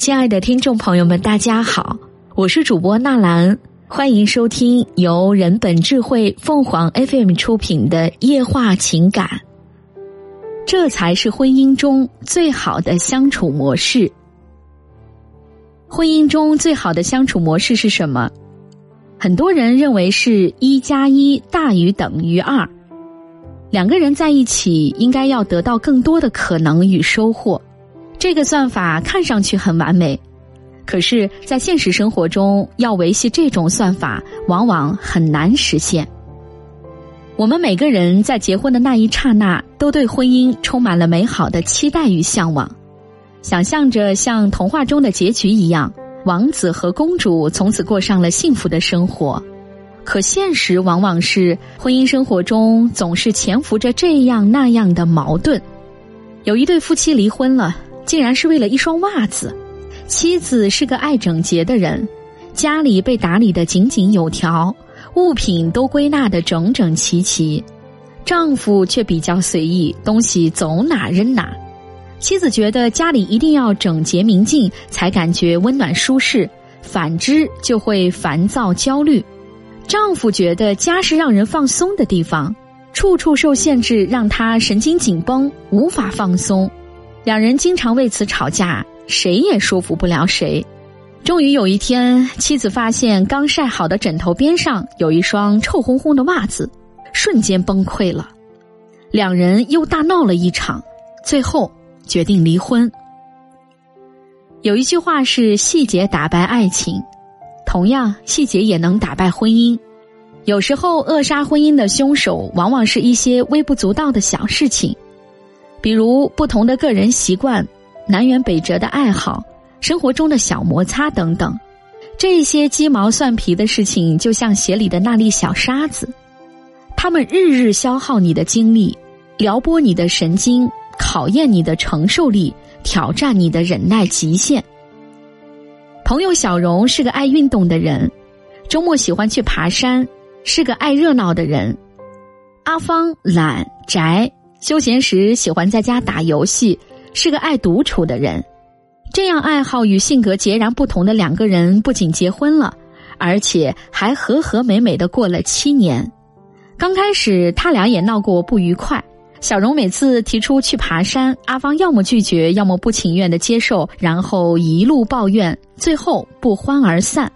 亲爱的听众朋友们，大家好，我是主播纳兰，欢迎收听由人本智慧凤凰 FM 出品的《夜话情感》。这才是婚姻中最好的相处模式。婚姻中最好的相处模式是什么？很多人认为是一加一大于等于二，两个人在一起应该要得到更多的可能与收获。这个算法看上去很完美，可是，在现实生活中，要维系这种算法，往往很难实现。我们每个人在结婚的那一刹那，都对婚姻充满了美好的期待与向往，想象着像童话中的结局一样，王子和公主从此过上了幸福的生活。可现实往往是，婚姻生活中总是潜伏着这样那样的矛盾。有一对夫妻离婚了。竟然是为了一双袜子，妻子是个爱整洁的人，家里被打理的井井有条，物品都归纳的整整齐齐，丈夫却比较随意，东西走哪扔哪。妻子觉得家里一定要整洁明净，才感觉温暖舒适，反之就会烦躁焦虑。丈夫觉得家是让人放松的地方，处处受限制，让他神经紧绷，无法放松。两人经常为此吵架，谁也说服不了谁。终于有一天，妻子发现刚晒好的枕头边上有一双臭烘烘的袜子，瞬间崩溃了。两人又大闹了一场，最后决定离婚。有一句话是“细节打败爱情”，同样，细节也能打败婚姻。有时候，扼杀婚姻的凶手往往是一些微不足道的小事情。比如不同的个人习惯、南辕北辙的爱好、生活中的小摩擦等等，这些鸡毛蒜皮的事情，就像鞋里的那粒小沙子，他们日日消耗你的精力，撩拨你的神经，考验你的承受力，挑战你的忍耐极限。朋友小荣是个爱运动的人，周末喜欢去爬山，是个爱热闹的人。阿芳懒宅。休闲时喜欢在家打游戏，是个爱独处的人。这样爱好与性格截然不同的两个人，不仅结婚了，而且还和和美美的过了七年。刚开始，他俩也闹过不愉快。小荣每次提出去爬山，阿芳要么拒绝，要么不情愿的接受，然后一路抱怨，最后不欢而散。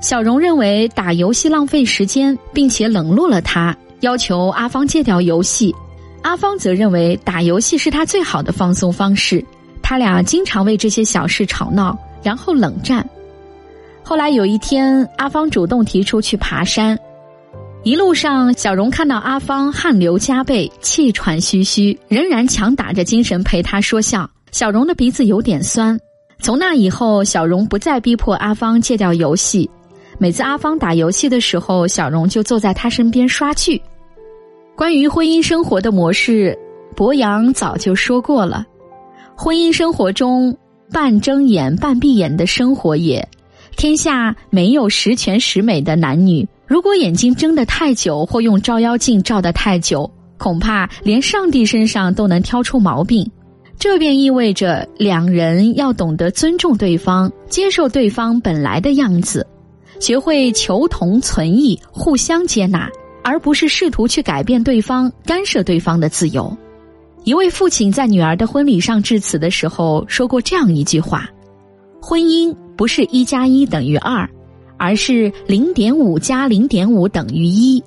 小荣认为打游戏浪费时间，并且冷落了他，要求阿芳戒掉游戏。阿芳则认为打游戏是他最好的放松方式，他俩经常为这些小事吵闹，然后冷战。后来有一天，阿芳主动提出去爬山，一路上，小荣看到阿芳汗流浃背、气喘吁吁，仍然强打着精神陪他说笑。小荣的鼻子有点酸。从那以后，小荣不再逼迫阿芳戒掉游戏。每次阿芳打游戏的时候，小荣就坐在他身边刷剧。关于婚姻生活的模式，博洋早就说过了。婚姻生活中，半睁眼半闭眼的生活也，天下没有十全十美的男女。如果眼睛睁得太久，或用照妖镜照得太久，恐怕连上帝身上都能挑出毛病。这便意味着两人要懂得尊重对方，接受对方本来的样子，学会求同存异，互相接纳。而不是试图去改变对方、干涉对方的自由。一位父亲在女儿的婚礼上致辞的时候说过这样一句话：“婚姻不是一加一等于二，而是零点五加零点五等于一。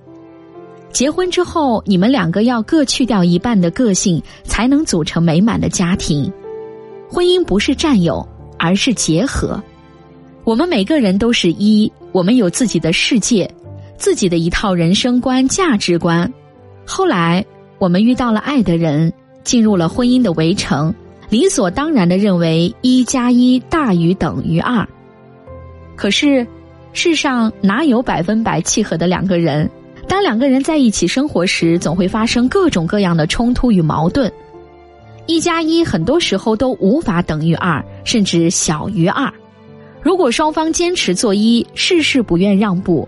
结婚之后，你们两个要各去掉一半的个性，才能组成美满的家庭。婚姻不是占有，而是结合。我们每个人都是一，我们有自己的世界。”自己的一套人生观、价值观，后来我们遇到了爱的人，进入了婚姻的围城，理所当然的认为一加一大于等于二。可是，世上哪有百分百契合的两个人？当两个人在一起生活时，总会发生各种各样的冲突与矛盾。一加一很多时候都无法等于二，甚至小于二。如果双方坚持做一，事事不愿让步。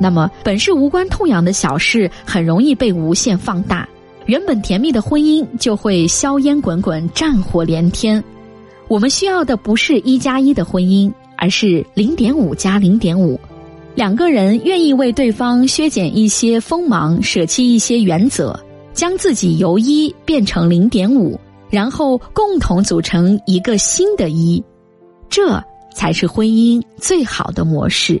那么，本是无关痛痒的小事，很容易被无限放大，原本甜蜜的婚姻就会硝烟滚滚、战火连天。我们需要的不是一加一的婚姻，而是零点五加零点五。两个人愿意为对方削减一些锋芒，舍弃一些原则，将自己由一变成零点五，然后共同组成一个新的一，这才是婚姻最好的模式。